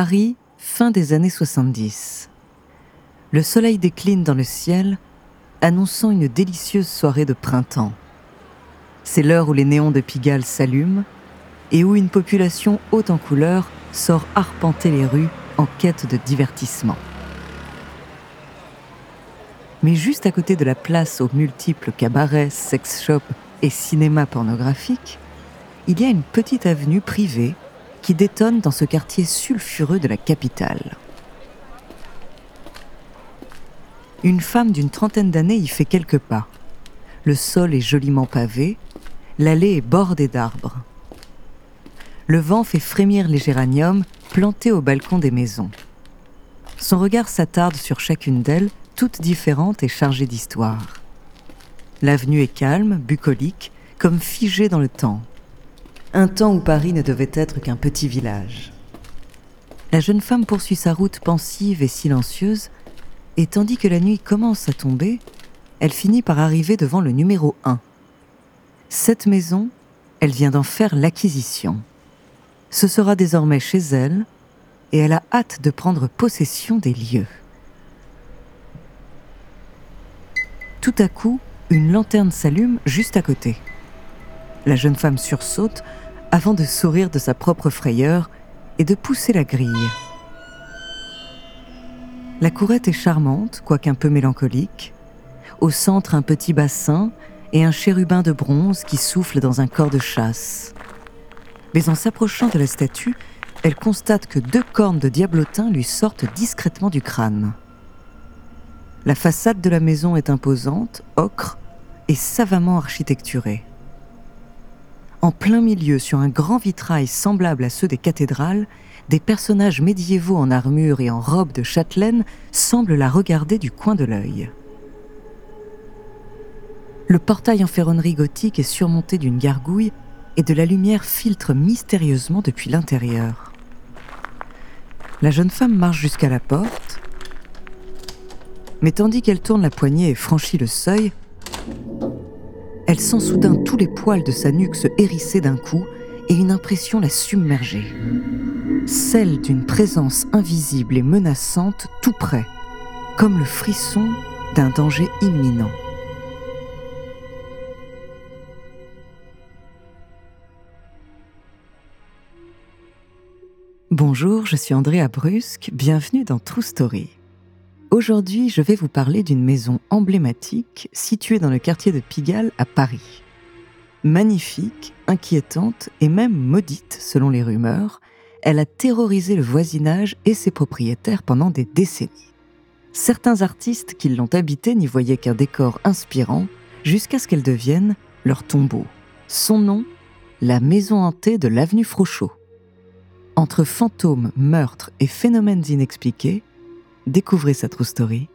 Paris, fin des années 70. Le soleil décline dans le ciel, annonçant une délicieuse soirée de printemps. C'est l'heure où les néons de Pigalle s'allument et où une population haute en couleurs sort arpenter les rues en quête de divertissement. Mais juste à côté de la place aux multiples cabarets, sex shops et cinémas pornographiques, il y a une petite avenue privée qui détonne dans ce quartier sulfureux de la capitale. Une femme d'une trentaine d'années y fait quelques pas. Le sol est joliment pavé, l'allée est bordée d'arbres. Le vent fait frémir les géraniums plantés au balcon des maisons. Son regard s'attarde sur chacune d'elles, toutes différentes et chargées d'histoire. L'avenue est calme, bucolique, comme figée dans le temps un temps où Paris ne devait être qu'un petit village. La jeune femme poursuit sa route pensive et silencieuse, et tandis que la nuit commence à tomber, elle finit par arriver devant le numéro 1. Cette maison, elle vient d'en faire l'acquisition. Ce sera désormais chez elle, et elle a hâte de prendre possession des lieux. Tout à coup, une lanterne s'allume juste à côté. La jeune femme sursaute avant de sourire de sa propre frayeur et de pousser la grille. La courette est charmante, quoique un peu mélancolique. Au centre, un petit bassin et un chérubin de bronze qui souffle dans un corps de chasse. Mais en s'approchant de la statue, elle constate que deux cornes de diablotin lui sortent discrètement du crâne. La façade de la maison est imposante, ocre et savamment architecturée. En plein milieu, sur un grand vitrail semblable à ceux des cathédrales, des personnages médiévaux en armure et en robe de châtelaine semblent la regarder du coin de l'œil. Le portail en ferronnerie gothique est surmonté d'une gargouille et de la lumière filtre mystérieusement depuis l'intérieur. La jeune femme marche jusqu'à la porte, mais tandis qu'elle tourne la poignée et franchit le seuil, elle sent soudain tous les poils de sa nuque se hérisser d'un coup et une impression la submerger. Celle d'une présence invisible et menaçante tout près, comme le frisson d'un danger imminent. Bonjour, je suis Andrea Brusque, bienvenue dans True Story. Aujourd'hui, je vais vous parler d'une maison emblématique située dans le quartier de Pigalle à Paris. Magnifique, inquiétante et même maudite selon les rumeurs, elle a terrorisé le voisinage et ses propriétaires pendant des décennies. Certains artistes qui l'ont habitée n'y voyaient qu'un décor inspirant jusqu'à ce qu'elle devienne leur tombeau. Son nom, la maison hantée de l'avenue Frochot. Entre fantômes, meurtres et phénomènes inexpliqués, Découvrez sa true story.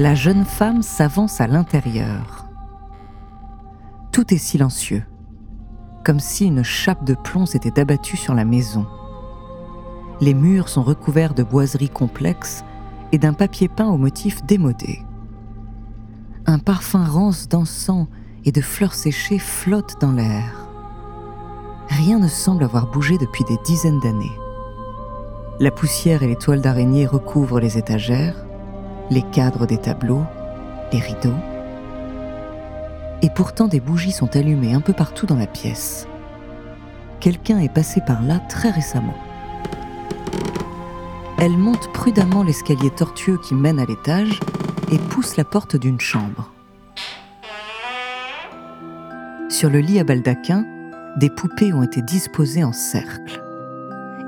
La jeune femme s'avance à l'intérieur. Tout est silencieux, comme si une chape de plomb s'était abattue sur la maison. Les murs sont recouverts de boiseries complexes et d'un papier peint au motif démodé. Un parfum rance d'encens et de fleurs séchées flotte dans l'air. Rien ne semble avoir bougé depuis des dizaines d'années. La poussière et les toiles d'araignée recouvrent les étagères, les cadres des tableaux, les rideaux. Et pourtant des bougies sont allumées un peu partout dans la pièce. Quelqu'un est passé par là très récemment. Elle monte prudemment l'escalier tortueux qui mène à l'étage et pousse la porte d'une chambre. Sur le lit à baldaquin, des poupées ont été disposées en cercle.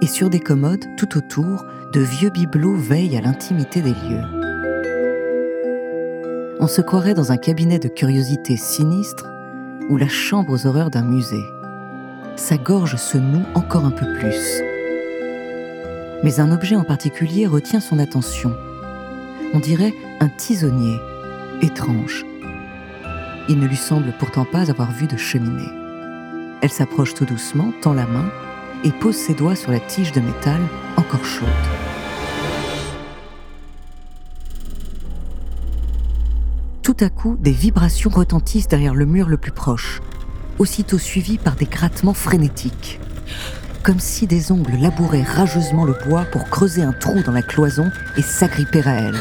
Et sur des commodes, tout autour, de vieux bibelots veillent à l'intimité des lieux on se croirait dans un cabinet de curiosités sinistres ou la chambre aux horreurs d'un musée. Sa gorge se noue encore un peu plus. Mais un objet en particulier retient son attention. On dirait un tisonnier, étrange. Il ne lui semble pourtant pas avoir vu de cheminée. Elle s'approche tout doucement, tend la main et pose ses doigts sur la tige de métal encore chaude. Tout à coup, des vibrations retentissent derrière le mur le plus proche, aussitôt suivies par des grattements frénétiques. Comme si des ongles labouraient rageusement le bois pour creuser un trou dans la cloison et s'agripper à elle.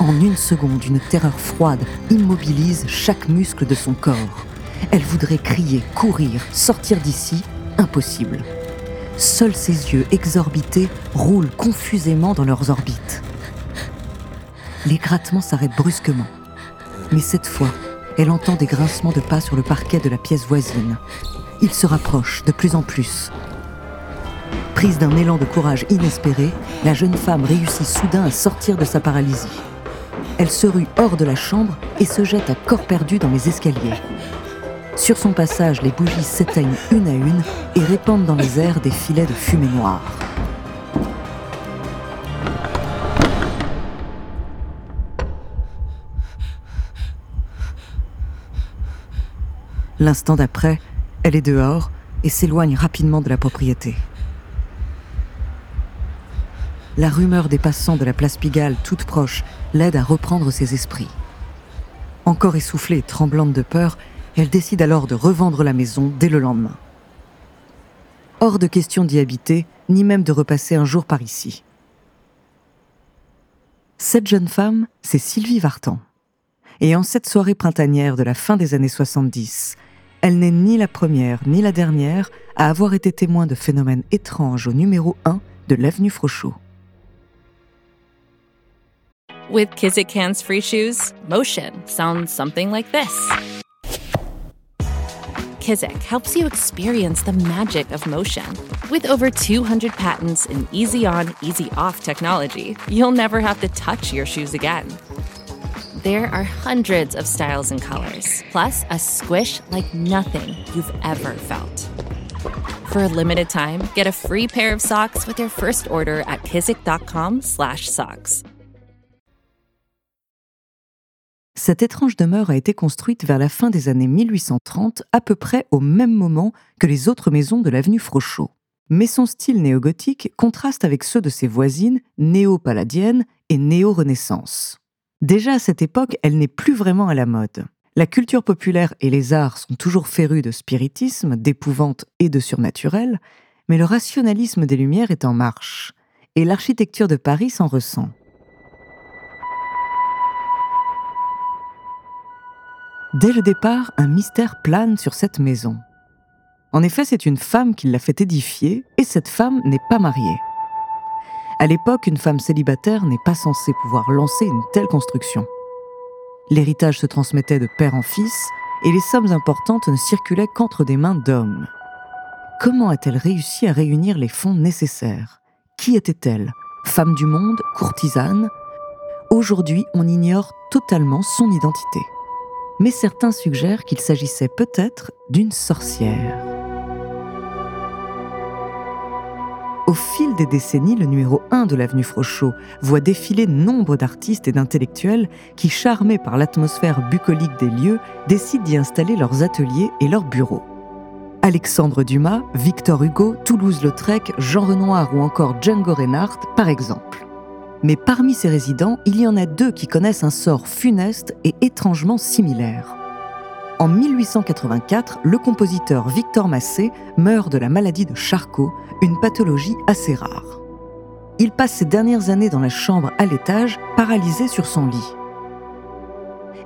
En une seconde, une terreur froide immobilise chaque muscle de son corps. Elle voudrait crier, courir, sortir d'ici, impossible. Seuls ses yeux exorbités roulent confusément dans leurs orbites. Les grattements s'arrêtent brusquement. Mais cette fois, elle entend des grincements de pas sur le parquet de la pièce voisine. Il se rapproche de plus en plus. Prise d'un élan de courage inespéré, la jeune femme réussit soudain à sortir de sa paralysie. Elle se rue hors de la chambre et se jette à corps perdu dans les escaliers. Sur son passage, les bougies s'éteignent une à une et répandent dans les airs des filets de fumée noire. L'instant d'après, elle est dehors et s'éloigne rapidement de la propriété. La rumeur des passants de la place Pigalle, toute proche, l'aide à reprendre ses esprits. Encore essoufflée et tremblante de peur, elle décide alors de revendre la maison dès le lendemain. Hors de question d'y habiter, ni même de repasser un jour par ici. Cette jeune femme, c'est Sylvie Vartan. Et en cette soirée printanière de la fin des années 70, elle n'est ni la première ni la dernière à avoir été témoin de phénomènes étranges au numéro 1 de l'avenue Frochot. With Kizik hands free shoes, motion sounds something like this. Kizik helps you experience the magic of motion. With over 200 patents and easy on, easy off technology, you'll never have to touch your shoes again. There are hundreds of styles and colors, plus a squish like nothing you've ever felt. For a limited time, get a free pair of socks with your first order at kizik.com/socks. Cette étrange demeure a été construite vers la fin des années 1830, à peu près au même moment que les autres maisons de l'avenue Frochot. Mais son style néo-gothique contraste avec ceux de ses voisines néo-palladiennes et néo-renaissance. Déjà à cette époque, elle n'est plus vraiment à la mode. La culture populaire et les arts sont toujours férus de spiritisme, d'épouvante et de surnaturel, mais le rationalisme des Lumières est en marche, et l'architecture de Paris s'en ressent. Dès le départ, un mystère plane sur cette maison. En effet, c'est une femme qui l'a fait édifier, et cette femme n'est pas mariée. À l'époque, une femme célibataire n'est pas censée pouvoir lancer une telle construction. L'héritage se transmettait de père en fils et les sommes importantes ne circulaient qu'entre des mains d'hommes. Comment a-t-elle réussi à réunir les fonds nécessaires? Qui était-elle? Femme du monde Courtisane? Aujourd'hui, on ignore totalement son identité. Mais certains suggèrent qu'il s'agissait peut-être d'une sorcière. Au fil des décennies, le numéro 1 de l'avenue Frochot voit défiler nombre d'artistes et d'intellectuels qui, charmés par l'atmosphère bucolique des lieux, décident d'y installer leurs ateliers et leurs bureaux. Alexandre Dumas, Victor Hugo, Toulouse-Lautrec, Jean Renoir ou encore Django Reinhardt, par exemple. Mais parmi ces résidents, il y en a deux qui connaissent un sort funeste et étrangement similaire. En 1884, le compositeur Victor Massé meurt de la maladie de Charcot, une pathologie assez rare. Il passe ses dernières années dans la chambre à l'étage, paralysé sur son lit.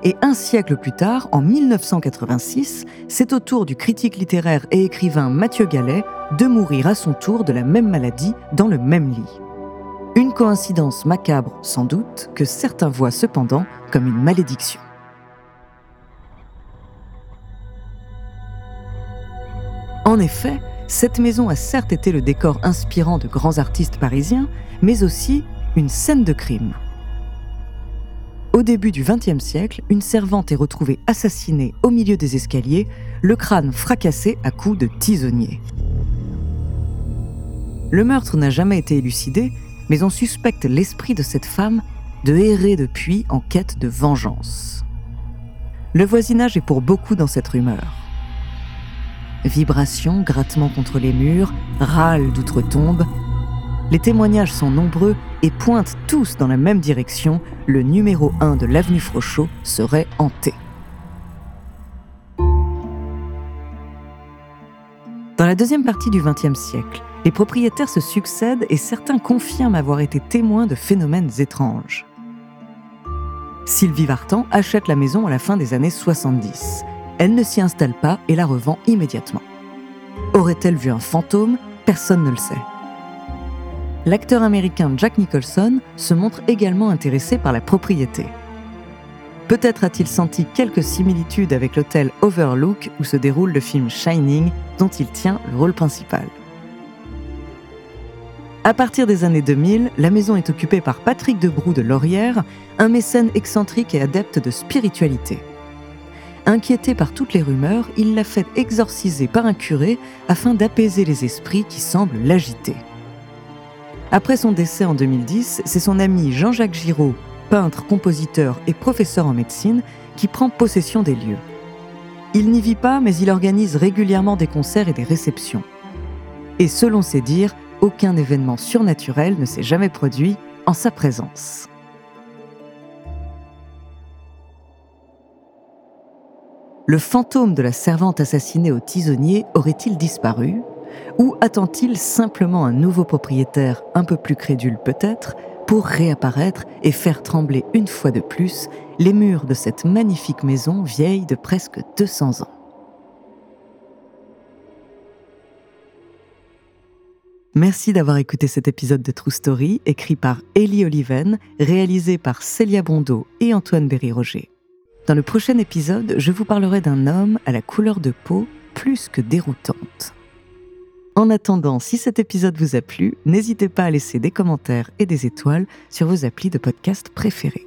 Et un siècle plus tard, en 1986, c'est au tour du critique littéraire et écrivain Mathieu Gallet de mourir à son tour de la même maladie dans le même lit. Une coïncidence macabre sans doute que certains voient cependant comme une malédiction. En effet, cette maison a certes été le décor inspirant de grands artistes parisiens, mais aussi une scène de crime. Au début du XXe siècle, une servante est retrouvée assassinée au milieu des escaliers, le crâne fracassé à coups de tisonnier. Le meurtre n'a jamais été élucidé, mais on suspecte l'esprit de cette femme de errer depuis en quête de vengeance. Le voisinage est pour beaucoup dans cette rumeur. Vibrations, grattements contre les murs, râles d'outre-tombe. Les témoignages sont nombreux et pointent tous dans la même direction. Le numéro 1 de l'avenue Frochot serait hanté. Dans la deuxième partie du XXe siècle, les propriétaires se succèdent et certains confirment avoir été témoins de phénomènes étranges. Sylvie Vartan achète la maison à la fin des années 70 elle ne s'y installe pas et la revend immédiatement. Aurait-elle vu un fantôme? Personne ne le sait. L'acteur américain Jack Nicholson se montre également intéressé par la propriété. Peut-être a-t-il senti quelques similitudes avec l'hôtel Overlook où se déroule le film Shining dont il tient le rôle principal. À partir des années 2000, la maison est occupée par Patrick Debroux de Laurière, un mécène excentrique et adepte de spiritualité. Inquiété par toutes les rumeurs, il l'a fait exorciser par un curé afin d'apaiser les esprits qui semblent l'agiter. Après son décès en 2010, c'est son ami Jean-Jacques Giraud, peintre, compositeur et professeur en médecine, qui prend possession des lieux. Il n'y vit pas, mais il organise régulièrement des concerts et des réceptions. Et selon ses dires, aucun événement surnaturel ne s'est jamais produit en sa présence. Le fantôme de la servante assassinée au tisonnier aurait-il disparu? Ou attend-il simplement un nouveau propriétaire, un peu plus crédule peut-être, pour réapparaître et faire trembler une fois de plus les murs de cette magnifique maison vieille de presque 200 ans? Merci d'avoir écouté cet épisode de True Story, écrit par Ellie Oliven, réalisé par Célia Bondeau et Antoine Berry-Roger. Dans le prochain épisode, je vous parlerai d'un homme à la couleur de peau plus que déroutante. En attendant, si cet épisode vous a plu, n'hésitez pas à laisser des commentaires et des étoiles sur vos applis de podcast préférés.